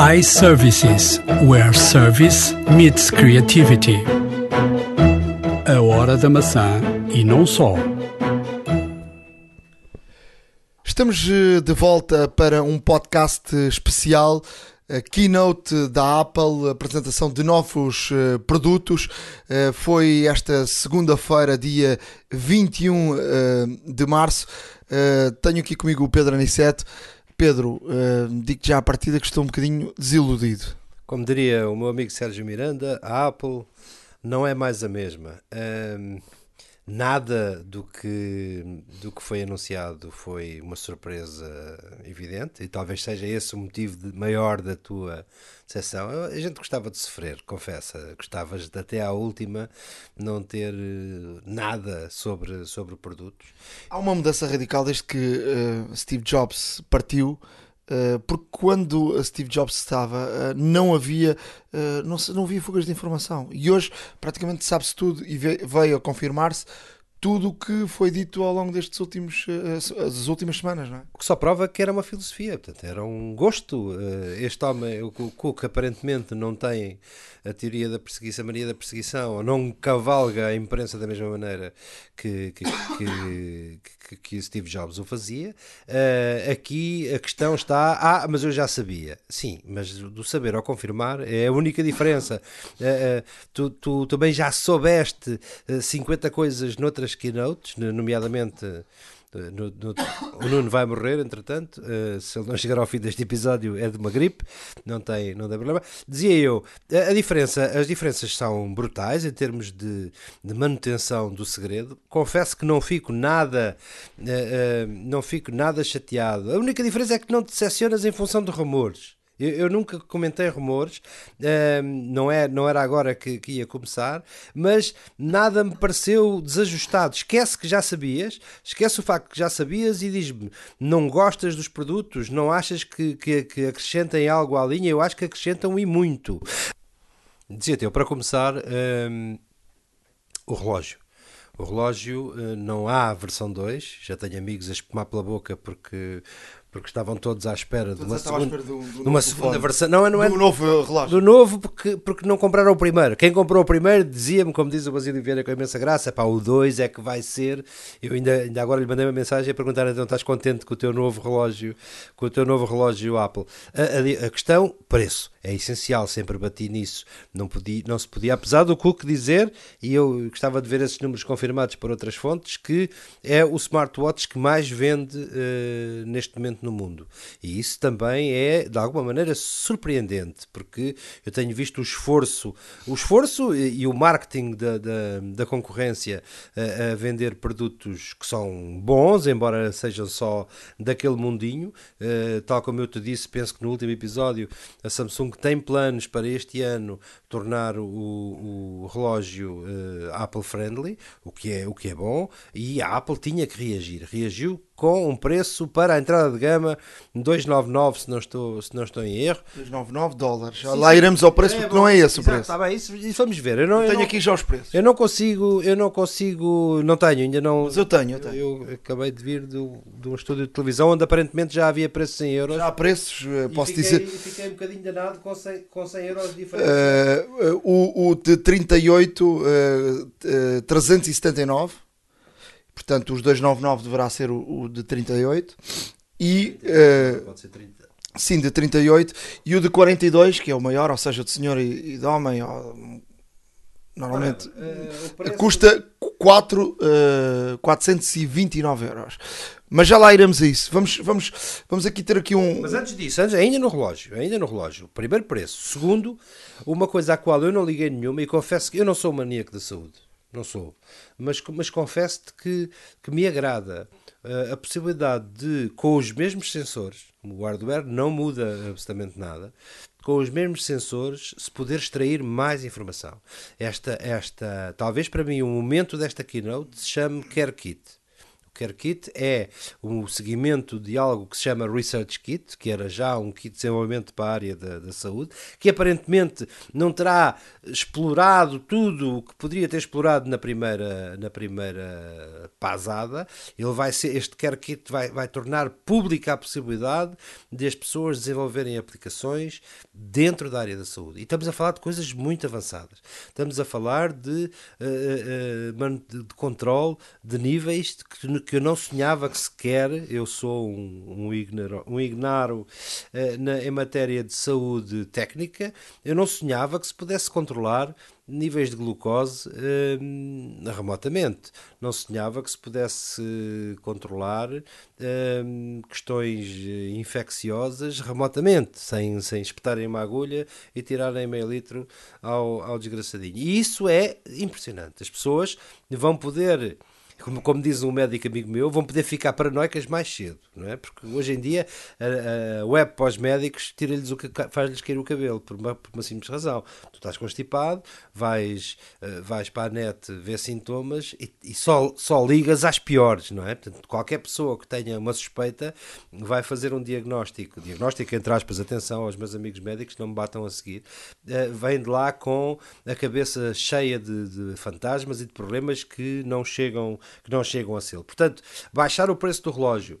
iServices, where service meets creativity. A hora da maçã e não só. Estamos eh, de volta para um podcast especial, a keynote da Apple, apresentação de novos eh, produtos. Eh, foi esta segunda-feira, dia 21 eh, de março. Tenho aqui comigo o Pedro Aniceto. Pedro, eh, digo já à partida que estou um bocadinho desiludido. Como diria o meu amigo Sérgio Miranda, a Apple não é mais a mesma. Ahm, nada do que, do que foi anunciado foi uma surpresa evidente e talvez seja esse o motivo de- maior da tua decepção. A gente gostava de sofrer, confessa. Gostavas de até à última não ter eh, nada sobre, sobre produtos. Há uma mudança radical desde que eh, Steve Jobs partiu, porque quando Steve Jobs estava, eh, não havia eh, não, não havia fugas de informação. E hoje praticamente sabe-se tudo e ve- veio a confirmar-se tudo o que foi dito ao longo destes últimos eh, as- as últimas semanas, não é? O que só prova que era uma filosofia, portanto, era um gosto. Eh, Este homem, o Cook, aparentemente não tem a teoria da perseguição, a mania da perseguição, ou não cavalga a imprensa da mesma maneira que, que, que, que, que Steve Jobs o fazia. Eh, aqui a questão está, ah, mas eu já sabia. Sim, mas do saber ao confirmar é a única diferença. Tu, tu também já soubeste eh, 50 coisas noutras keynotes, nomeadamente. Uh, no- no- o Nuno vai morrer, entretanto. uh, se ele não chegar ao fim deste episódio, é de uma gripe, não tem, não tem problema. Dizia eu, a diferença, as diferenças são brutais em termos de, de manutenção do segredo. Confesso que não fico nada, uh, uh, não fico nada chateado. A única diferença é que não te decepcionas em função de rumores. Eu, eu nunca comentei rumores, ahm, não, é, não era agora que, que ia começar, mas nada me pareceu desajustado. Esquece que já sabias, esquece o facto que já sabias e diz-me: não gostas dos produtos, não achas que, que, que acrescentem algo à linha? Eu acho que acrescentam e muito. Dizia-te eu, para começar, ahm, o relógio. O relógio eh, não há a versão 2, já tenho amigos a espumar pela boca porque, porque estavam todos à espera de uma, segunda, de novo uma segunda versão. Não, não é Do novo relógio. do novo porque, porque não compraram o primeiro. Quem comprou o primeiro dizia-me, como diz o Basílio Vieira com imensa graça, pá, o 2 é que vai ser. Eu ainda, ainda agora lhe mandei uma mensagem a perguntar então estás contente com o teu novo relógio, com o teu novo relógio Apple. A, a- a questão, preço, é essencial, sempre bati nisso. Não, podia, não se podia, apesar do Cook dizer, e eu gostava de ver esses números confirmados por outras fontes, que é o smartwatch que mais vende eh, neste momento no mundo. E isso também é, de alguma maneira, surpreendente, porque eu tenho visto o esforço, o esforço e, e o marketing da, da, da concorrência a, a vender produtos que são bons, embora sejam só daquele mundinho. Eh, tal como eu te disse, penso que no último episódio, a Samsung tem planos para este ano tornar o, o relógio eh, Apple friendly, o que, é, o que é bom, e a Apple tinha que reagir. Reagiu com um preço para a entrada de gama 299, se não estou, se não estou em erro. 299 dólares. Lá iremos ao preço porque não é esse o Exato, preço. Está bem, isso, isso vamos ver. Eu não, eu Tenho não- aqui já os preços. eu não consigo, eu não consigo, não tenho, ainda não. Mas eu tenho, eu tenho. Eu acabei de vir do, de um estúdio de televisão onde aparentemente já havia preços em euros. Já há preços, eh, E posso fiquei, dizer. e fiquei um bocadinho danado com 100, com 100 euros de diferença. Eh, eh, o, o de 38, eh, eh, 379. Portanto, os 299 deverá ser o, o de 38. E, eh, Pode ser 30. sim, de 38. E o de 42, que é o maior, ou seja, de senhor e, e de homem, ó, normalmente Eh, o preço- custa 4, eh, 429 euros. Mas já lá iremos a isso. Vamos, vamos, vamos aqui ter aqui um. Mas antes disso, antes, ainda no relógio, ainda no relógio, primeiro preço. Segundo, uma coisa à qual eu não liguei nenhuma e confesso que eu não sou maníaco da saúde, não sou, mas, mas confesso-te que, que me agrada eh, a possibilidade de, com os mesmos sensores, o hardware não muda absolutamente nada, com os mesmos sensores se poder extrair mais informação. Esta, esta talvez para mim o momento desta keynote se chame Care Kit. Care Kit é o seguimento de algo que se chama Research Kit, que era já um kit de desenvolvimento para a área da, da saúde, que aparentemente não terá explorado tudo o que poderia ter explorado na primeira, na primeira pasada. Ele vai ser, este Care Kit vai, vai tornar pública a possibilidade de as pessoas desenvolverem aplicações dentro da área da saúde. E estamos a falar de coisas muito avançadas. Estamos a falar de, uh, uh, de controle de níveis que, que eu não sonhava que sequer. Eu sou um, um ignaro, um ignaro uh, na, em matéria de saúde técnica. Eu não sonhava que se pudesse controlar níveis de glucose hum, remotamente. Não sonhava que se pudesse controlar hum, questões infecciosas remotamente, sem, sem espetarem uma agulha e tirarem meio litro ao, ao desgraçadinho. E isso é impressionante. As pessoas vão poder como, como diz um médico amigo meu, vão poder ficar paranoicas mais cedo, não é? Porque hoje em dia a, a web para os médicos tira-lhes o faz-lhes cair o cabelo por uma, por uma simples razão. Tu estás constipado, vais, uh, vais para a net ver sintomas e, e, só, só ligas às piores, não é? Portanto, qualquer pessoa que tenha uma suspeita vai fazer um diagnóstico, diagnóstico entre aspas, atenção aos meus amigos médicos, não me batam a seguir, uh, vem de lá com a cabeça cheia de, de fantasmas e de problemas que não chegam que não chegam a selo. Portanto, baixar o preço do relógio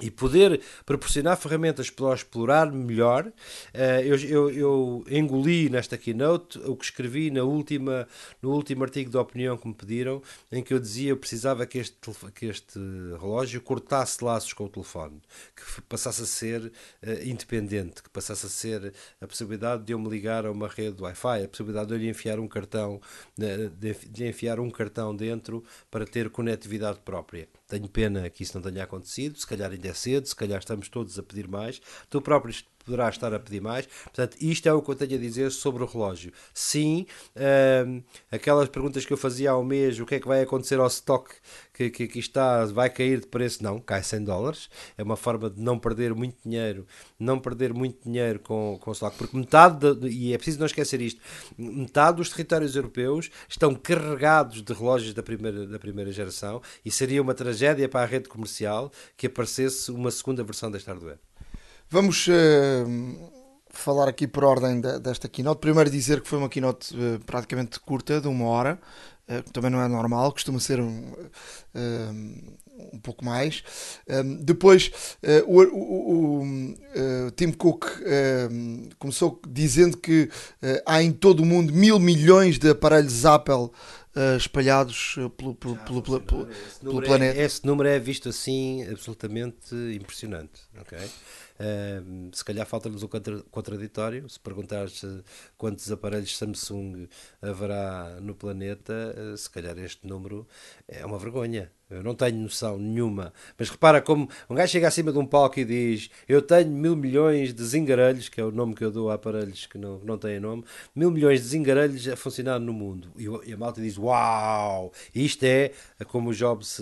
e poder proporcionar ferramentas para explorar melhor. Eh, eu, eu, eu, engoli nesta keynote o que escrevi na última, no último artigo de opinião que me pediram, em que eu dizia eu precisava que este, que este relógio cortasse laços com o telefone, que passasse a ser uh, independente, que passasse a ser a possibilidade de eu me ligar a uma rede Wi-Fi, a possibilidade de eu lhe enfiar um cartão, de, de enfiar um cartão dentro para ter conectividade própria. Tenho pena que isso não tenha acontecido, se calhar ainda é cedo, se calhar estamos todos a pedir mais. Tu próprio poderá estar a pedir mais. Portanto, isto é o que eu tenho a dizer sobre o relógio. Sim, hum, aquelas perguntas que eu fazia um mês, o que é que vai acontecer ao stock que, que aqui está, vai cair de preço? Não, cai 100 dólares. É uma forma de não perder muito dinheiro, não perder muito dinheiro com, com o stock, porque metade, de, e é preciso não esquecer isto, metade dos territórios europeus estão carregados de relógios da primeira, da primeira geração e seria uma tragédia para a rede comercial que aparecesse uma segunda versão deste hardware. Vamos uh, falar aqui por ordem de, desta keynote. Primeiro dizer que foi uma keynote uh, praticamente curta, de uma hora, uh, que também não é normal, costuma ser um, um pouco mais. depois, o, o, o Tim Cook começou dizendo que há em todo o mundo mil milhões de aparelhos Apple espalhados pelo, pelo, pelo, pelo, pelo planeta. É, esse número é visto assim absolutamente impressionante. Okay? Se calhar falta-nos o contraditório. Se perguntares quantos aparelhos Samsung haverá no planeta, uh, se calhar este número é uma vergonha. Eu não tenho noção nenhuma. Mas repara como um gajo chega acima de um palco e diz: Eu tenho mil milhões de zingarelhos, que é o nome que eu dou a aparelhos que não, não têm nome, mil milhões de zingarelhos a funcionar no mundo. E, a malta diz: Uau! Isto é, como o Jobs,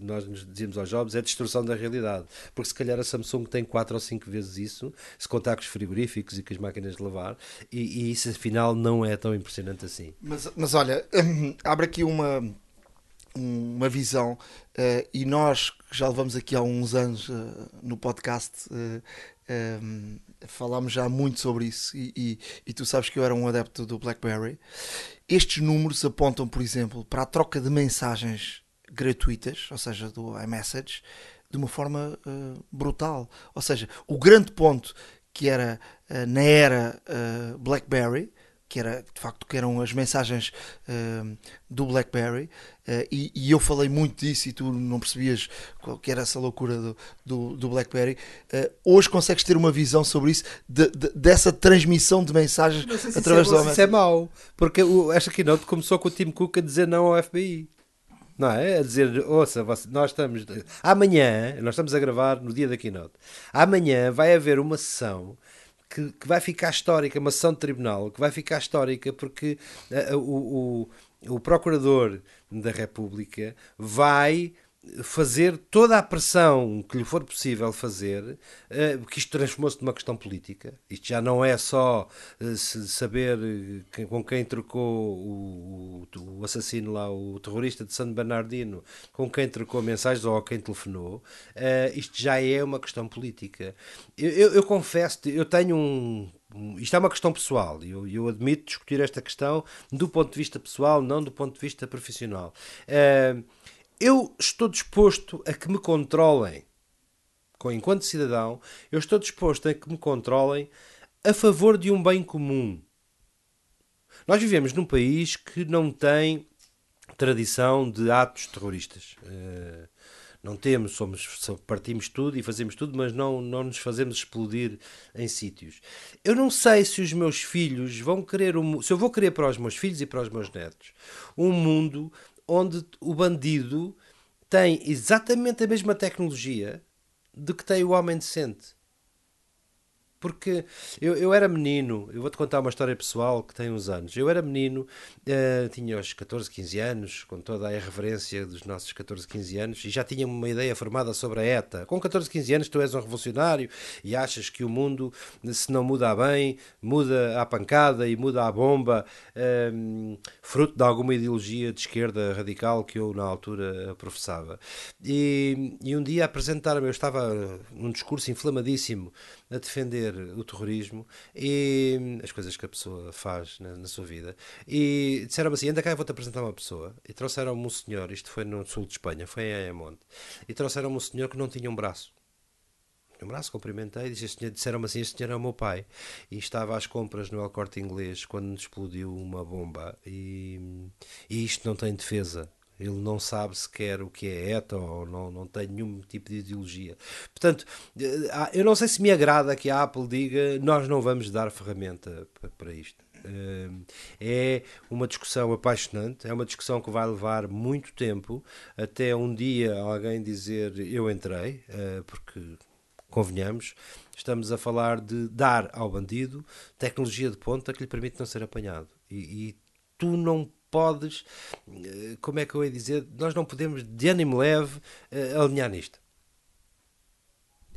nós nos dizíamos aos Jobs, é destruição da realidade. Porque se calhar a Samsung tem 4 ou 5 vezes isso, se contar com os frigoríficos e com as máquinas de lavar, e, e isso afinal não é tão impressionante assim. Mas, mas olha, abre aqui uma uma visão uh, e nós já levamos aqui há uns anos uh, no podcast uh, um, falámos já muito sobre isso e, e, e, tu sabes que eu era um adepto do BlackBerry. Estes números apontam por exemplo para a troca de mensagens gratuitas ou seja do iMessage de uma forma brutal. Ou seja o grande ponto que era na era BlackBerry que era de facto que eram as mensagens uh, do BlackBerry uh, e, e, eu falei muito disso e tu não percebias qual que era essa loucura do, do, do BlackBerry uh, hoje consegues ter uma visão sobre isso de, de, dessa transmissão de mensagens através isso é, do isso é mau porque o, esta keynote começou com o Tim Cook a dizer não ao FBI não é? A dizer, ouça, nós estamos. Amanhã, nós estamos a gravar no dia da keynote. Amanhã vai haver uma sessão que, que, vai ficar histórica, uma sessão de tribunal que vai ficar histórica porque uh, o, o, o Procurador da República vai fazer toda a pressão que lhe for possível fazer, uh, que isto transformou-se numa questão política. Isto já não é só uh, saber que, com quem trocou o, o, assassino lá, o terrorista de San Bernardino, com quem trocou mensagens ou quem telefonou. Isto já é uma questão política. Eu, eu, eu confesso, eu tenho um isto é uma questão pessoal e eu, eu, admito discutir esta questão do ponto de vista pessoal, não do ponto de vista profissional. Uh, eu estou disposto a que me controlem, enquanto cidadão, eu estou disposto a que me controlem a favor de um bem comum. Nós vivemos num país que não tem tradição de atos terroristas. Uh, não temos, somos, partimos tudo e fazemos tudo, mas não, não nos fazemos explodir em sítios. Eu não sei se os meus filhos vão querer, um, se eu vou querer para os meus filhos e para os meus netos um mundo onde o bandido tem exatamente a mesma tecnologia de que tem o homem decente. Porque eu, eu era menino, eu vou-te contar uma história pessoal que tem uns anos. Eu era menino, uh, tinha os 14, 15 anos, com toda a irreverência dos nossos 14, 15 anos, e já tinha uma ideia formada sobre a ETA. Com 14, 15 anos, tu és um revolucionário e achas que o mundo, se não muda bem, muda à pancada e muda à bomba, um, ehm, fruto de alguma ideologia de esquerda radical que eu, na altura, professava. E, e um dia apresentaram-me, eu estava num discurso inflamadíssimo a defender o terrorismo e as coisas que a pessoa faz na, na sua vida. E disseram-me assim: anda cá, eu vou-te apresentar uma pessoa. E trouxeram-me um senhor, isto foi no sul de Espanha, foi em Ayamonte, e trouxeram-me um senhor que não tinha um braço um braço, cumprimentei disseram-me assim: Este senhor é o meu pai. E estava às compras no El Corte Inglês quando explodiu uma bomba. E, e isto não tem defesa. Ele não sabe sequer o que é ETA ou não, não tem nenhum tipo de ideologia. Portanto, eh, eu não sei se me agrada que a Apple diga nós não vamos dar ferramenta para isto. Eh, é uma discussão apaixonante, é uma discussão que vai levar muito tempo até um dia alguém dizer eu entrei, eh, porque convenhamos, estamos a falar de dar ao bandido tecnologia de ponta que lhe permite não ser apanhado. E, e tu não podes, eh, como é que eu ia dizer, nós não podemos de ânimo leve eh, alinhar nisto.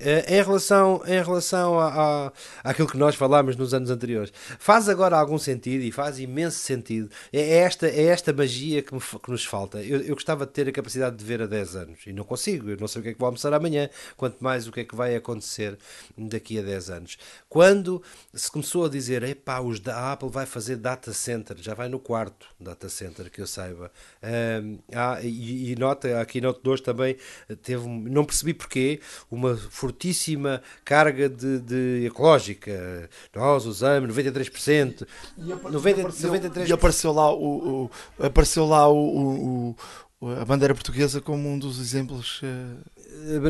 Eh, em relação, em relação a, a, àquilo que nós falámos nos anos anteriores, faz agora algum sentido e faz imenso sentido. É, é esta, é esta magia que, me, que nos falta. Eu, eu, gostava de ter a capacidade de ver a 10 anos e não consigo. Eu não sei o que é que vou almoçar amanhã, quanto mais o que é que vai acontecer daqui a 10 anos. Quando se começou a dizer, epá, os da Apple vai fazer data center, já vai no quarto data center, que eu saiba. Um, ah, e, e nota, a Keynote 2 também teve, não percebi porquê, uma fortíssima carga de, de ecológica. Nós usamos 93%. E, 90, apareceu, 93%. e apareceu lá o, o apareceu lá o, o, a bandeira portuguesa como um dos exemplos. Uh...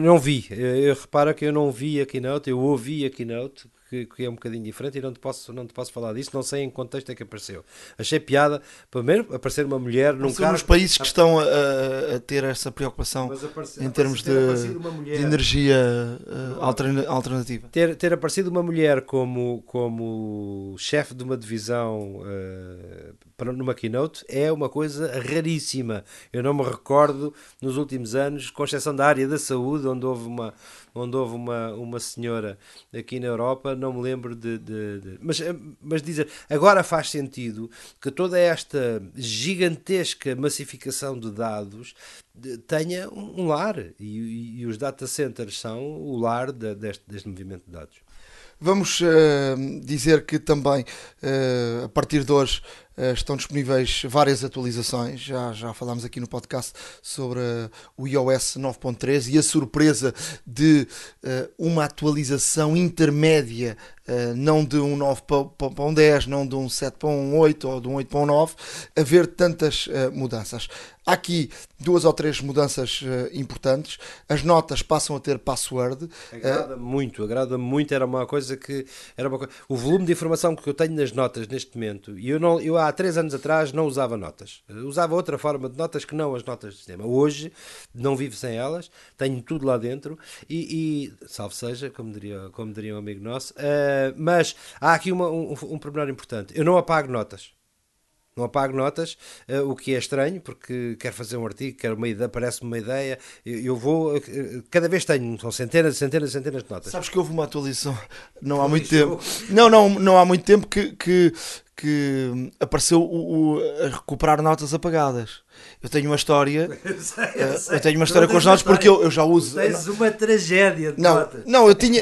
Não vi, eu, repara que eu não vi a keynote, eu ouvi a keynote, que, que, é um bocadinho diferente e não te, posso, não te posso falar disso, não sei em que contexto é que apareceu. Achei piada, primeiro, aparecer uma mulher num carro... nos países que estão a, a ter essa preocupação em termos de, mulher, de, energia uh, alternativa. Ter, ter aparecido uma mulher como, como chefe de uma divisão uh, numa keynote é uma coisa raríssima. Eu não me recordo nos últimos anos, com exceção da área da saúde, onde houve uma onde houve uma, uma senhora aqui na Europa, não me lembro de. de, de mas, mas dizer, agora faz sentido que toda esta gigantesca massificação de dados tenha um lar e, e, os data centers são o lar de, deste, deste movimento de dados. Vamos uh, dizer que também, uh, a partir de hoje, estão disponíveis várias atualizações. Já, já falámos aqui no podcast sobre o iOS 9.3 e a surpresa de uma atualização intermédia não de um 9 para um 10, não de um 7 para um 8 ou de um 8 para um 9, haver tantas uh, mudanças. Há aqui duas ou três mudanças uh, importantes. As notas passam a ter password. Agrada muito, agrada muito. Era uma coisa que era uma o volume de informação que eu tenho nas notas neste momento. E eu eu há três anos atrás não usava notas. usava outra forma de notas que não as notas de sistema. Hoje não vivo sem elas. Tenho tudo lá dentro e, e salve seja, como diria, como diria um amigo nosso. Uh, mas há aqui uma, um, um pormenor importante. Eu não apago notas. Não apago notas, uh, o que é estranho, porque quero fazer um artigo, quero uma ideia, parece-me uma ideia, eu, eu vou, uh, cada vez tenho, são centenas, centenas, centenas de notas. Sabes que houve uma atualização, não há muito tempo, não, não, não há muito tempo que, que, que apareceu o, o, a recuperar notas apagadas. Eu tenho uma história, eu, sei, eu, sei. eu tenho uma história com as notas porque eu, eu já uso. Tens uma tragédia de não, notas. Não, eu tinha,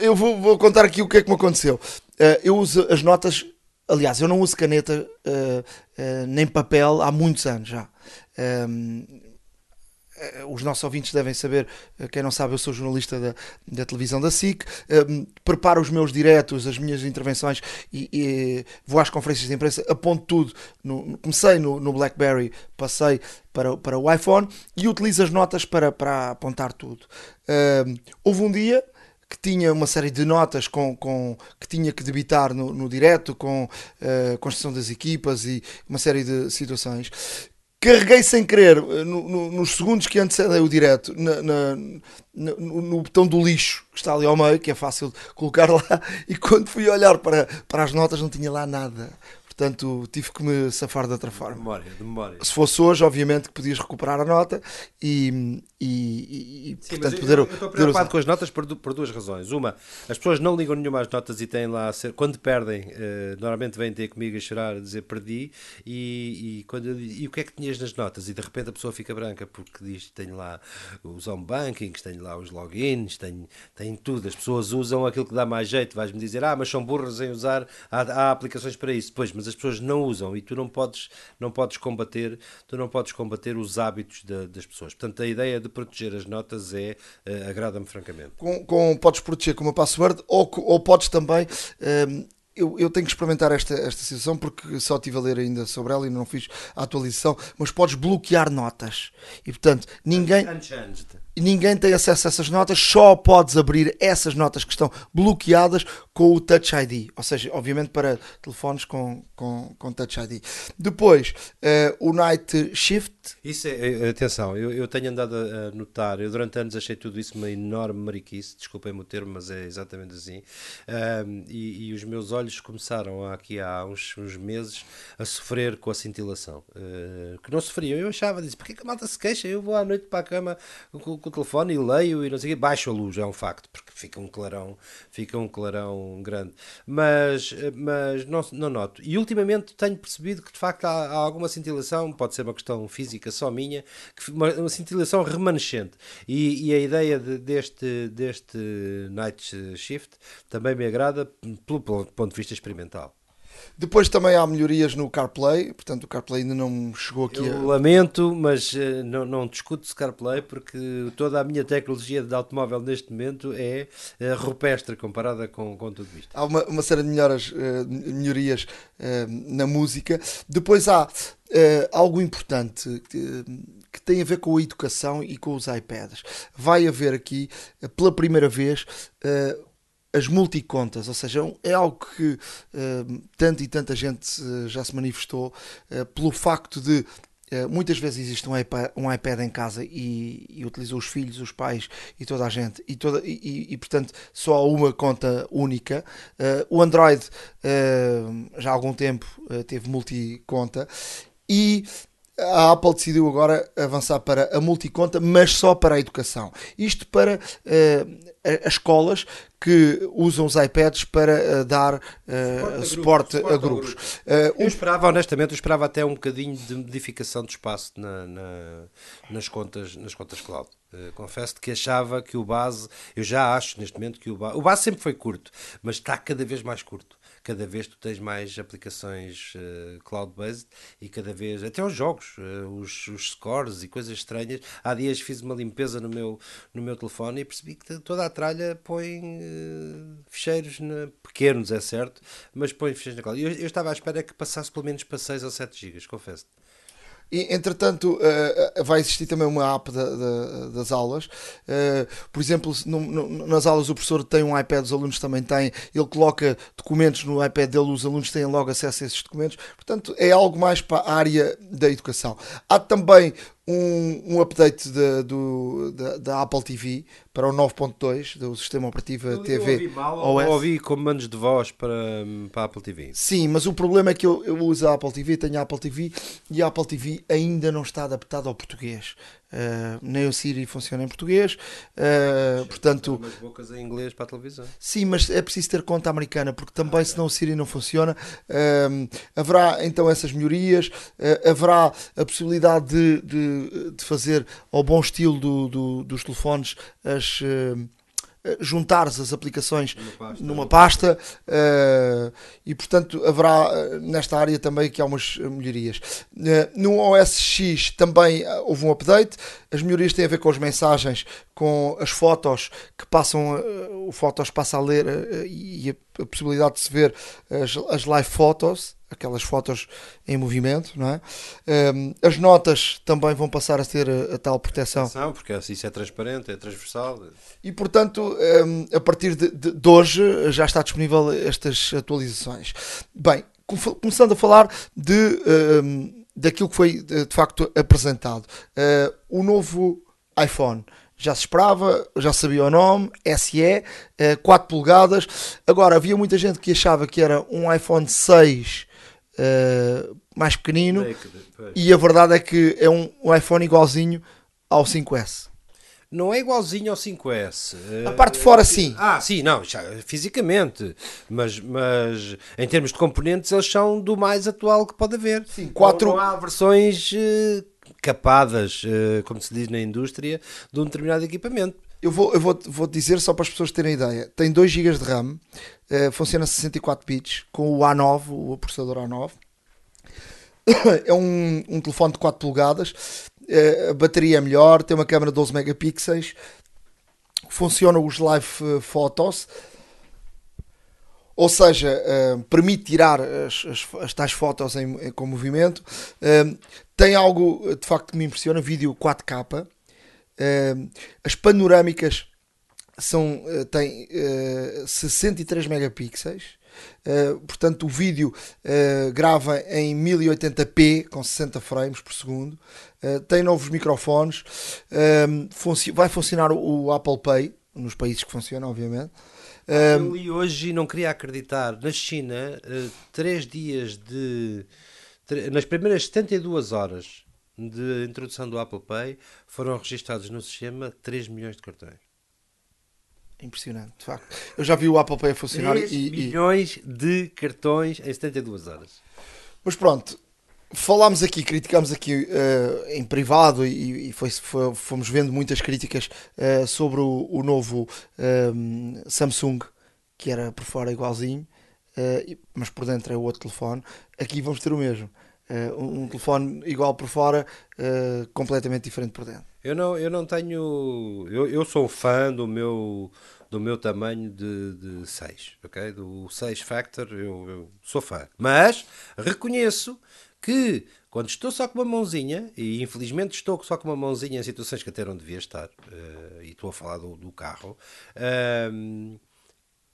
eu vou, vou contar aqui o que é que me aconteceu. eu uso as notas Aliás, eu não uso caneta uh, nem papel há muitos anos já. Eh, os nossos ouvintes devem saber, quem não sabe, eu sou jornalista da, da televisão da SIC, um, preparo os meus diretos, as minhas intervenções e, e vou às conferências de imprensa, aponto tudo. No, comecei no, no, BlackBerry, passei para, para o iPhone e utilizo as notas para, para apontar tudo. Um, houve um dia que tinha uma série de notas com, com que tinha que debitar no, no direto, com uh, construção das equipas e uma série de situações. Carreguei sem querer, eh, no, no, nos segundos que antecedem o direto, na, na, no, no, botão do lixo que está ali ao meio, que é fácil colocar lá, e quando fui olhar para, para as notas não tinha lá nada. Portanto, tive que me safar de outra forma. Memória, de memória. Se fosse hoje, obviamente que podias recuperar a nota e, e, e Sim, portanto, poder. Eu, eu estou preocupado com as notas por, por, duas razões. Uma, as pessoas não ligam nenhuma às notas e têm lá a ser. Quando perdem, uh, normalmente vêm ter comigo a chorar, a dizer perdi. E, e, quando e o que é que tinhas nas notas? E de repente a pessoa fica branca porque diz tenho lá os home bankings, tenho lá os logins, tenho, tenho tudo. As pessoas usam aquilo que dá mais jeito. Vais-me dizer, ah, mas são burras em usar. Há, há aplicações para isso. Pois, mas as pessoas não usam e tu não podes, não podes combater, tu não podes combater os hábitos de, das pessoas. Portanto, a ideia de proteger as notas é uh, agrada-me francamente. Com, com, podes proteger com uma password ou, ou podes também um, ehm, eu, eu, tenho que experimentar esta, esta situação porque só estive a ler ainda sobre ela e não fiz a atualização, mas podes bloquear notas. E portanto, ninguém. Unchanged ninguém tem acesso a essas notas, só podes abrir essas notas que estão bloqueadas com o Touch ID, ou seja, obviamente para telefones com, com, com Touch ID. Depois, uh, o Night Shift. Isso é, atenção, eu, eu tenho andado a notar, eu durante anos achei tudo isso uma enorme mariquice, desculpem-me o termo, mas é exatamente assim. Um, e, e, os meus olhos começaram aqui há uns, uns meses a sofrer com a cintilação, uh, que não sofriam. Eu achava, disse, porquê que a malta se queixa? Eu vou à noite para a cama com, com o telefone e leio e não sei o quê, baixo a luz, é um facto, porque fica um clarão, fica um clarão grande. Mas, mas não, não noto. E ultimamente tenho percebido que de facto há, há alguma cintilação, pode ser uma questão física só minha, uma, uma cintilação remanescente. E, e a ideia de, deste, deste Night Shift também me agrada pelo, pelo ponto de vista experimental. Depois também há melhorias no CarPlay, portanto o CarPlay ainda não chegou aqui. Eu a... lamento, mas uh, não, não discuto se CarPlay porque toda a minha tecnologia de automóvel neste momento é uh, rupestre comparada com, com tudo isto. Há uma, uma série de melhoras, uh, melhorias na música. Depois há algo importante que, que tem a ver com a educação e com os iPads. Vai haver aqui, pela primeira vez, as multicontas, ou seja, é algo que uh, tanta e tanta gente uh, já se manifestou uh, pelo facto de muitas vezes existe um iPad, um iPad em casa e, e utiliza os filhos, os pais e toda a gente e, toda, e, e portanto só há uma conta única. o Android já há algum tempo teve multiconta e a Apple decidiu agora avançar para a multiconta, mas só para a educação. Isto para as escolas que usam os iPads para uh, dar uh, suporte, a grupos. Uh, eu esperava, honestamente, eu esperava até um bocadinho de modificação de espaço na, na, nas, contas, nas contas cloud. confesso que achava que o base, eu já acho neste momento que o base, o base sempre foi curto, mas está cada vez mais curto cada vez tu tens mais aplicações uh, cloud-based e cada vez, até os jogos, uh, os, os, scores e coisas estranhas. Há dias fiz uma limpeza no meu, no meu telefone e percebi que toda a tralha põe uh, ficheiros na, pequenos, é certo, mas põe ficheiros na cloud. Eu, eu estava à espera que passasse pelo menos para 6 ou 7 GB, confesso. -te. E, entretanto, uh, vai existir também uma app da, da, das aulas. Uh, por exemplo, no, no, nas aulas o professor tem um iPad, os alunos também têm. Ele coloca documentos no iPad dele, os alunos têm logo acesso a esses documentos. Portanto, é algo mais para a área da educação. Há também um, um update da, do, da, da Apple TV para o 9.2 do sistema operativo Eu- TV eu ouvi mal, OS. ou ouvi comandos de voz para, para a Apple TV. Sim, mas o problema é que eu, eu uso a Apple TV, tenho a Apple TV e a Apple TV ainda não está adaptada ao português. Uh, nem o Siri funciona em português, uh, portanto, bocas em inglês para a televisão. sim, mas é preciso ter conta americana, porque também, senão o Siri não funciona. Um, haverá então essas melhorias, uh, haverá a possibilidade de, de, de fazer ao bom estilo do- do- dos telefones as. uh, juntares as aplicações Numa pasta. numa pasta eh, e portanto haverá eh, nesta área também que há umas eh, melhorias Eh, no OS X também eh, houve um update as melhorias têm a ver com as mensagens com as fotos que passam eh, o fotos passa a ler eh, e a, a possibilidade de se ver as, as live fotos aquelas fotos em movimento não é? Eh, as notas também vão passar a ter a, a tal proteção Atenção, porque isso é transparente, é transversal. e portanto, hum, a partir de, de- de hoje já está disponível estas atualizações. Bem, com- começando a falar de, hum, daquilo que foi de de facto apresentado. Uh, o novo iPhone. Já se esperava, já sabia o nome, SE, uh, 4 polegadas. Agora, havia muita gente que achava que era um iPhone 6 uh, mais pequenino e a verdade é que é um, um iPhone igualzinho ao 5S. Não é igualzinho ao 5S. A parte de fora, sim. Ah, sim, não, já, fisicamente. Mas, mas em termos de componentes, eles são do mais atual que pode haver. Sim, quatro- Não, não há versões eh, capadas, eh, como se diz na indústria, de um determinado equipamento. Eu vou, eu vou, vou dizer só para as pessoas terem ideia. Tem 2 GB de RAM, eh, funciona a 64 bits, com o A9, o processador A9. É um, um telefone de 4 polegadas, eh, a bateria é melhor, tem uma câmera de 12 megapixels, funciona os live photos, ou seja, permite tirar as, as, as tais fotos em, em- com movimento. Tem algo de facto que me impressiona: vídeo 4K. Eh, as panorâmicas são, eh, têm eh, 63 megapixels. Eh, portanto, o vídeo grava em 1080p com 60 frames por segundo. Tem novos microfones. funci- vai funcionar o, Apple Pay nos países que funciona, obviamente. Eu hoje não queria acreditar. Na China, três dias de. Nas primeiras 72 horas de introdução do Apple Pay, foram registados no sistema 3 milhões de cartões. impressionante, de facto. Eu já vi o Apple Pay a funcionar 3 e- e, milhões de cartões em 72 horas. Mas pronto, falámos aqui, criticámos aqui eh, em privado e, e foi, foi- fomos vendo muitas críticas eh, sobre o, o novo ehm, Samsung, que era por fora igualzinho, eh, mas por dentro é o outro telefone. Aqui vamos ter o mesmo. Eh, um, um telefone igual por fora, eh, completamente diferente por dentro. Eu não, eu não tenho. Eu, eu sou fã do meu, do meu tamanho de, de 6, ok? Do 6 Factor, eu, eu sou fã. Mas reconheço que quando estou só com uma mãozinha, e infelizmente estou só com uma mãozinha em situações que até não devia estar, eh, e estou a falar do, do carro, ehm,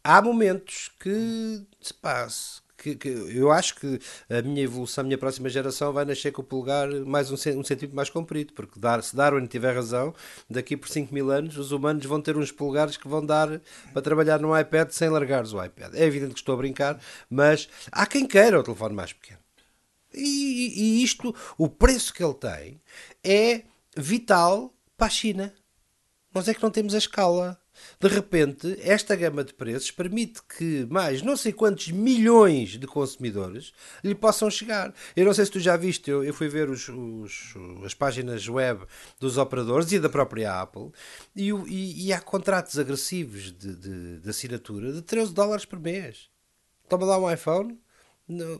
há momentos que se passe. Que, que eu acho que a minha evolução, a minha próxima geração vai nascer com o polegar mais um, um centímetro mais comprido, porque dar, se Darwin tiver razão, daqui por 5 mil anos os humanos vão ter uns polegares que vão dar para trabalhar no iPad sem largares o iPad. É evidente que estou a brincar, mas há quem queira o telefone mais pequeno. E, e isto, o preço que ele tem, é vital para a China. Nós é que não temos a escala. De repente, esta gama de preços permite que mais não sei quantos milhões de consumidores lhe possam chegar. Eu não sei se tu já viste, eu, eu fui ver os, os- as páginas web dos operadores e da própria Apple e, e- e há contratos agressivos de, de- de assinatura de 13 dólares por mês. Toma lá um iPhone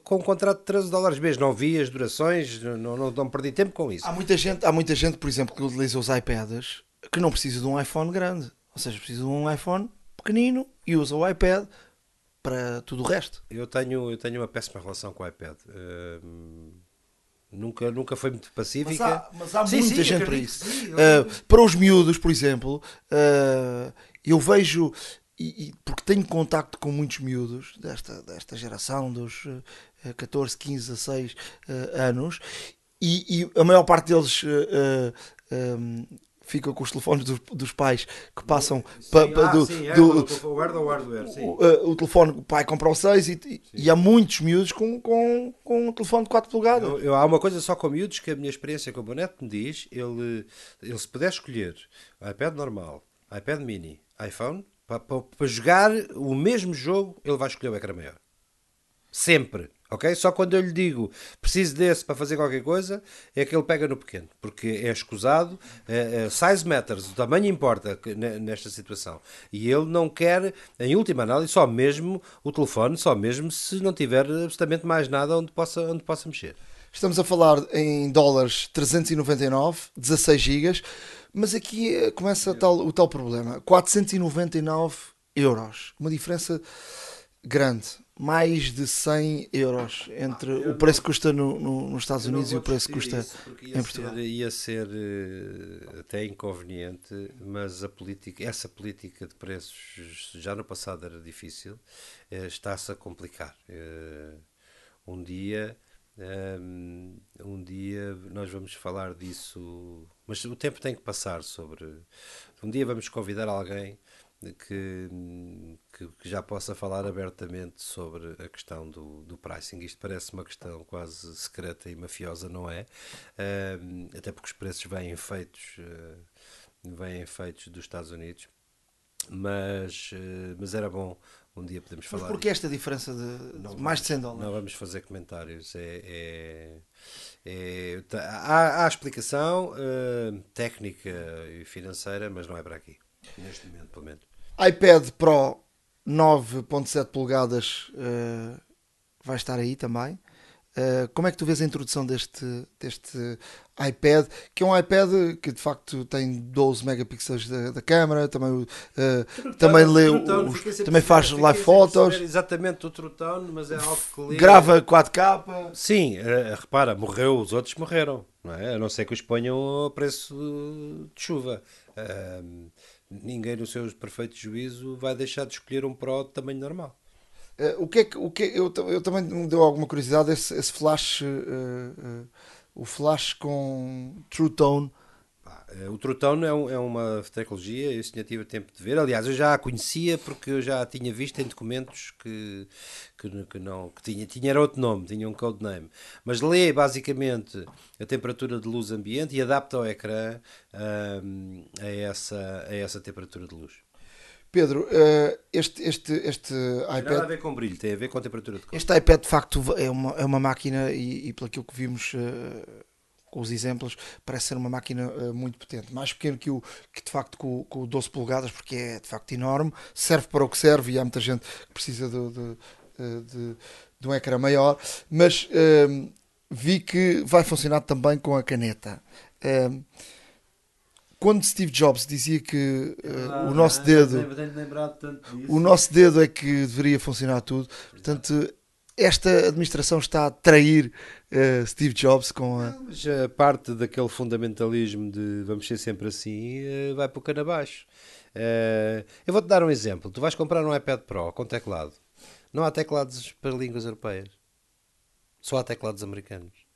com um contrato de 13 dólares mês. Não vi as durações, não, não, não perdi tempo com isso. Há muita gente, há muita gente, por exemplo, que utiliza os iPads que não precisa de um iPhone grande. Ou seja, precisa de um iPhone pequenino e usa o iPad para tudo o resto. Eu tenho, eu tenho uma péssima relação com o iPad. Hum, nunca, nunca foi muito Mas pacífica. há, mas há Sim, muita sim, gente para isso. sim. Uh, para os miúdos, por exemplo, uh, eu vejo, e, e- porque tenho contacto com muitos miúdos desta, desta geração, dos uh, 14, 15, 16 uh, anos, e, e a maior parte deles uh, uh, fica com os telefones dos, dos pais que passam Sim, pa, ah, do, sim, é, do- o hardware o, uh, o telefone, o pai compra o 6 e, e há muitos miúdos com, com, com um telefone de 4 polegadas. Eu, eu- há uma coisa só com miúdos que a minha experiência com o Boneto me diz: ele, ele se puder escolher iPad normal, iPad mini, iPhone, para, para, para jogar o mesmo jogo, ele vai escolher o ecrã maior. Sempre. Ok? Só quando eu lhe digo preciso desse para fazer qualquer coisa, é que ele pega no pequeno, porque é escusado, é, é, size matters, o tamanho importa nesta situação. E ele não quer, em última análise, só mesmo o telefone, só mesmo se não tiver absolutamente mais nada onde possa, onde possa mexer. Estamos a falar em dólares 399, 16 gigas, mas aqui eh, começa tal- o tal problema. 499 euros, uma diferença grande, mais de 100 euros entre o preço que custa no- no- nos Estados Unidos e o preço que custa em Portugal. Ser, ia ser eh, até inconveniente, mas a política, essa política de preços já no passado era difícil, eh, está-se a complicar. Eh, Um dia, ehm, um dia nós vamos falar disso, mas o tempo tem que passar sobre. Um dia vamos convidar alguém que, que, que já possa falar abertamente sobre a questão do, do pricing. Isto parece uma questão quase secreta e mafiosa, não é? Até porque os preços vêm feitos, eh, vêm feitos dos Estados Unidos. Mas, eh, mas era bom um dia podemos Mas falar. porquê esta diferença de, de mais de 100 dólares? Não vamos fazer comentários. É, é- é- tá- há, há explicação eh, técnica e financeira, mas não é para aqui. Neste momento, pelo menos. iPad Pro 9.7 polegadas eh, vai estar aí também. Eh, como é que tu vês a introdução deste, deste iPad? Que é um iPad que de facto tem 12 megapixels da, da câmera, também, eh, também lê os- também faz live perceber Exatamente o Trutone, mas é algo que lê. grava 4K. Sim, repara, morreu, os outros morreram, não é? A não ser que os ponham a preço de chuva. Ahm, ninguém, no seu perfeito juízo, vai deixar de escolher um Pro de tamanho normal. Eh, o que é que, o que é- eu, eu também me deu alguma curiosidade esse, esse flash, eh, eh, o flash com True Tone. Eh, O Trutone é, um- é uma tecnologia, eu tinha tive tempo de ver. Aliás, eu já a conhecia porque eu já a tinha visto em documentos que, que, que não que tinha, tinha era outro nome, tinha um codename. Mas lê basicamente a temperatura de luz ambiente e adapta o ecrã ahm, a, essa, a essa temperatura de luz. Pedro, eh, este, este, este Não tem nada a iPad, ver com brilho, tem a ver com a temperatura de cor. este iPad de facto é uma, é uma máquina e, e pelo que vimos eh, com os exemplos, parece ser uma máquina eh, muito potente. Mais pequeno que o que de facto com, o- com o 12 polegadas, porque é de facto enorme, serve para o que serve e há muita gente que precisa de, de, eh, de- de um ecrã maior, mas eh, vi que vai funcionar também com a caneta. Eh, quando Steve Jobs dizia que eh, o nosso dedo o nosso dedo é que deveria funcionar tudo. Portanto, esta administração está a trair eh, Steve Jobs com a. Mas a parte daquele fundamentalismo de vamos ser sempre assim eh, vai para o cano abaixo. Eh, eu vou-te dar um exemplo. Tu vais comprar um iPad Pro com teclado. Não há teclados para línguas europeias. Só há teclados americanos.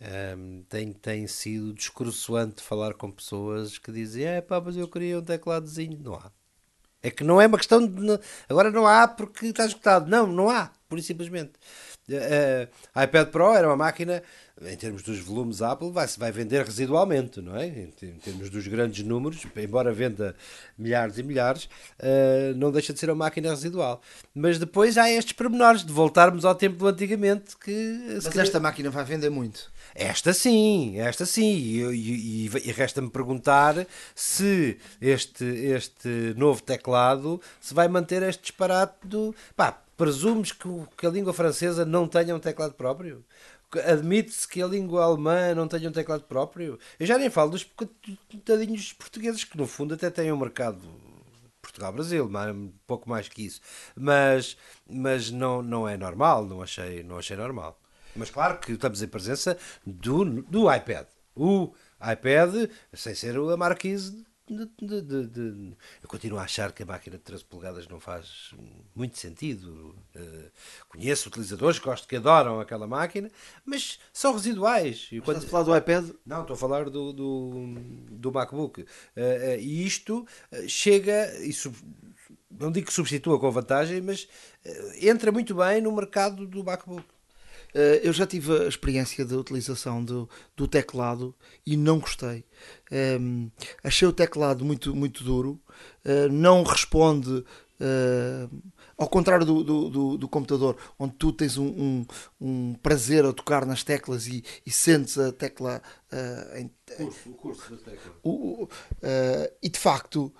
Ehm, tem, tem sido descoroçoante falar com pessoas que dizem é pá, mas eu queria um tecladozinho. Não há. É que não é uma questão de. Agora não há porque está esgotado. Não, não há. Pura e simplesmente. Eh, a iPad Pro era uma máquina, em termos dos volumes Apple, vai, vai vender residualmente, não é? Em, termos dos grandes números, embora venda milhares e milhares, eh, não deixa de ser uma máquina residual. Mas depois há estes pormenores de voltarmos ao tempo do antigamente que. Mas calhar- esta máquina vai vender muito. esta sim, esta sim. E, e- e- e resta-me perguntar se este, este novo teclado se vai manter este disparate do. Pá, presumes que, que a língua francesa não tenha um teclado próprio? Admite-se que a língua alemã não tenha um teclado próprio? Eu já nem falo dos coitadinhos portugueses, que no fundo até têm um mercado Portugal-Brasil, pouco mais que isso. Mas, mas não, não é normal, não achei, não achei normal. Mas claro que estamos em presença do, do iPad. O iPad, sem ser a marquise de, de, de, eu continuo a achar que a máquina de 13 polegadas não faz muito sentido. Uh, conheço utilizadores que gosto que adoram aquela máquina, mas são residuais. E quando... Estás a falar do iPad? Não, estou a falar do, do, do MacBook. Uh, uh, e isto chega, e sub... não digo que substitua com vantagem, mas entra muito bem no mercado do MacBook. Eh, eu já tive a experiência de utilização do, do teclado e não gostei. Um, ehm, achei o teclado muito, muito duro, uh, não responde. Uh, ao contrário do, do, do, do, computador, onde tu tens um, um, um, prazer a tocar nas teclas e, e sentes a tecla uh, em, curso, o curso da tecla. O, uh, e de facto,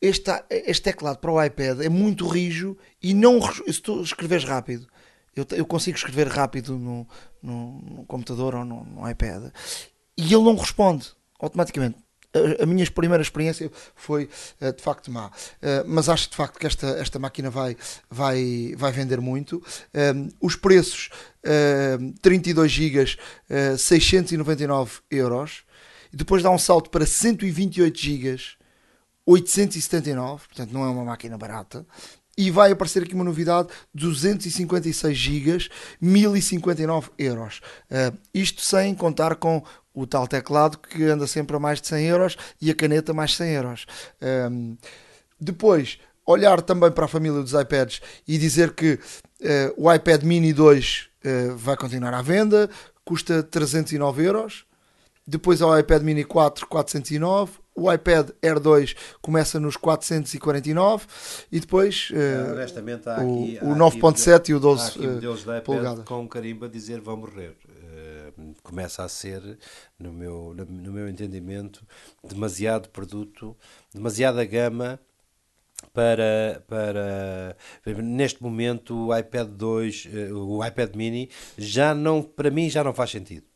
este, este teclado para o iPad é muito rijo e não se tu escreves rápido eu, eu consigo escrever rápido no, no, no computador ou no, no, iPad e ele não responde automaticamente. A, a minha primeira experiência foi uh, de facto má, uh, mas acho de facto que esta, esta máquina vai, vai, vai vender muito. Uh, os preços: 32 GB, 699 euros, e depois dá um salto para 128 GB. 879, portanto não é uma máquina barata, e vai aparecer aqui uma novidade: 256 GB, 1059 euros. Uh, isto sem contar com o tal teclado que anda sempre a mais de 100 euros e a caneta mais 100 euros. Um, depois, olhar também para a família dos iPads e dizer que uh, o iPad Mini 2 uh, ah, vai continuar à venda, custa 309 euros. Depois ao iPad Mini 4, 409 o iPad Air 2 começa nos 449 e depois uh, aqui, o, o 9.7 e o 12 uh, polegadas. com um carimbo a dizer vão morrer. Uh, começa a ser, no meu, no meu entendimento, demasiado produto, demasiada gama para, para neste momento o iPad 2, o iPad mini já não, para mim já não faz sentido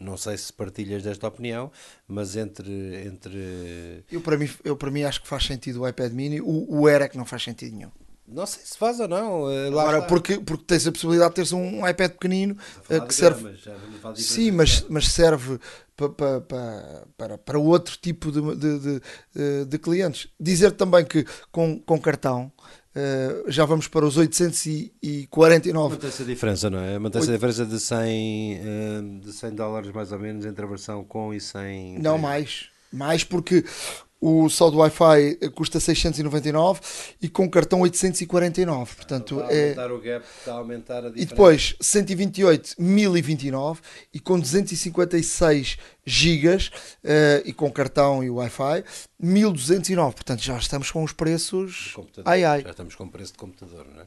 não sei se partilhas desta opinião, mas entre. entre... Eu, para mim, eu para mim acho que faz sentido o iPad mini, o, o Air é que não faz sentido nenhum. Não sei se faz ou não. Eh, Agora, porque, porque tens a possibilidade de teres um iPad pequenino uh, que serve. Sim, mas, mas serve para, para, para, para outro tipo de, de, de, eh, de clientes. Dizer também que com, com cartão Uh, já vamos para os 849. Mantém-se a diferença, não é? Mantém-se a diferença de 100, uh, de 100 dólares mais ou menos entre a versão com e sem. Não, mais. Mais porque o só do Wi-Fi custa 699 e com cartão 849. Portanto, está a aumentar é... o gap, está a aumentar a diferença. E depois 128, 1029 e com 256 gigas uh, e com cartão e Wi-Fi 1209. Portanto, já estamos com os preços. Ai, ai. Já estamos com o preço de computador, não é?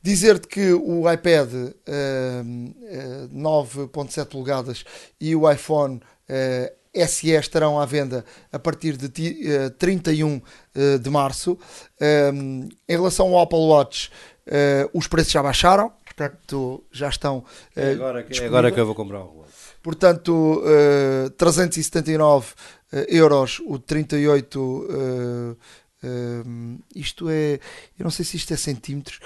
Dizer-te que o iPad uh, uh, 9.7 polegadas e o iPhone uh, SE estarão à venda a partir de uh, 31 uh, de março. Um, em relação ao Apple Watch, uh, os preços já baixaram, portanto já estão. É agora, que, é agora que eu vou comprar o relógio. Portanto, 379 euros o 38. isto é. Eu não sei se isto é centímetros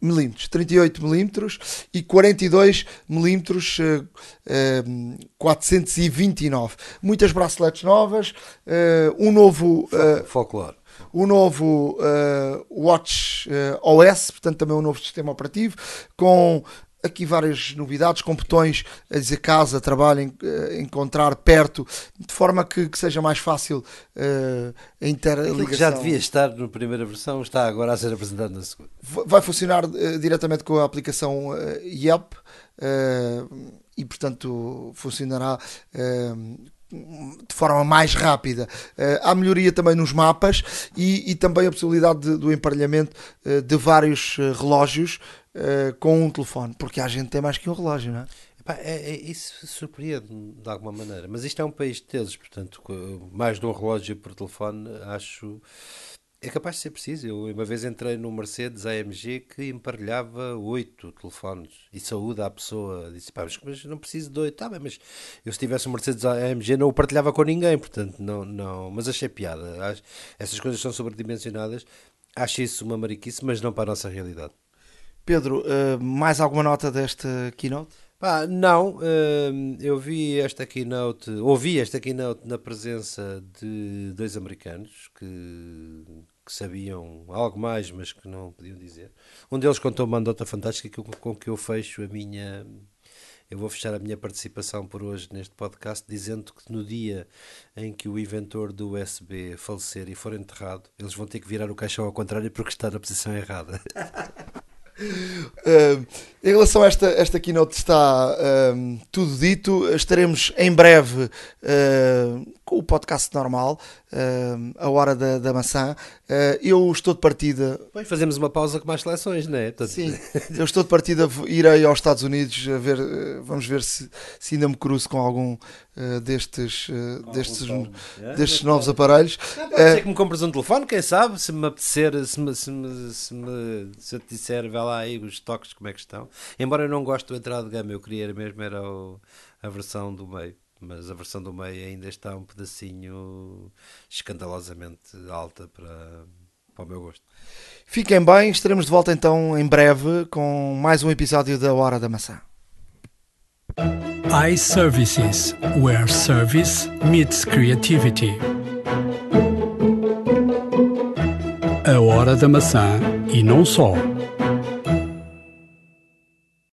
milímetros, 38 milímetros e 42 milímetros uh, uh, 429. Muitas braceletes novas, uh, um novo uh, folclore. O novo uh, Watch OS, portanto também um novo sistema operativo, com aqui várias novidades, com botões a dizer casa, trabalho, encontrar perto, de forma que, que seja mais fácil uh, a interligação. que já devia estar na primeira versão, está agora a ser apresentado na segunda. Vai funcionar uh, diretamente com a aplicação uh, Yelp uh, e, portanto, funcionará de forma mais rápida. Uh, há melhoria também nos mapas e, e também a possibilidade de, do emparelhamento uh, de vários uh, relógios com um telefone, porque a gente tem mais que um relógio, não é? Epá, é, é, isso surpreende de alguma maneira, mas isto é um país de teses, portanto, mais de um relógio por telefone, acho é capaz de ser preciso. Eu uma vez entrei no Mercedes AMG que emparelhava oito telefones e saúde à pessoa. Disse, pá, mas não preciso de oito. Tá bem, mas eu se tivesse um Mercedes AMG não o partilhava com ninguém, portanto, não, não. Mas achei piada. Essas coisas são sobredimensionadas. Acho isso uma mariquice, mas não para a nossa realidade. Pedro, uh, mais alguma nota desta keynote? Pá, não, hum, eu vi esta keynote, ouvi esta keynote na presença de dois americanos que, que sabiam algo mais, mas que não podiam dizer. Um deles contou uma anedota fantástica com, com que eu fecho a minha. Eu vou fechar a minha participação por hoje neste podcast dizendo que no dia em que o inventor do USB falecer e for enterrado, eles vão ter que virar o caixão ao contrário porque está na posição errada. Uh, em relação a esta, esta keynote está uh, tudo dito. Estaremos em breve uh, com o podcast normal, a hora da, da maçã. eu estou de partida. Bem, fazemos uma pausa com mais seleções, não é? Sim, eu estou de partida, irei aos Estados Unidos a ver, vamos ver se, se ainda me cruzo com algum destes, destes, é, destes novos aparelhos. Pode ser que me compres um telefone, quem sabe, se me apetecer, se, me, se, me, se, me, se eu te disser, vê lá aí os toques como é que estão. Embora eu não goste do entrada de gama, eu queria mesmo era o, a versão do meio. Mas a versão do meio ainda está um pedacinho escandalosamente alta para, para o meu gosto. Fiquem bem, estaremos de volta então em breve com mais um episódio da Hora da Maçã. iServices, where service meets creativity. A Hora da Maçã e não só.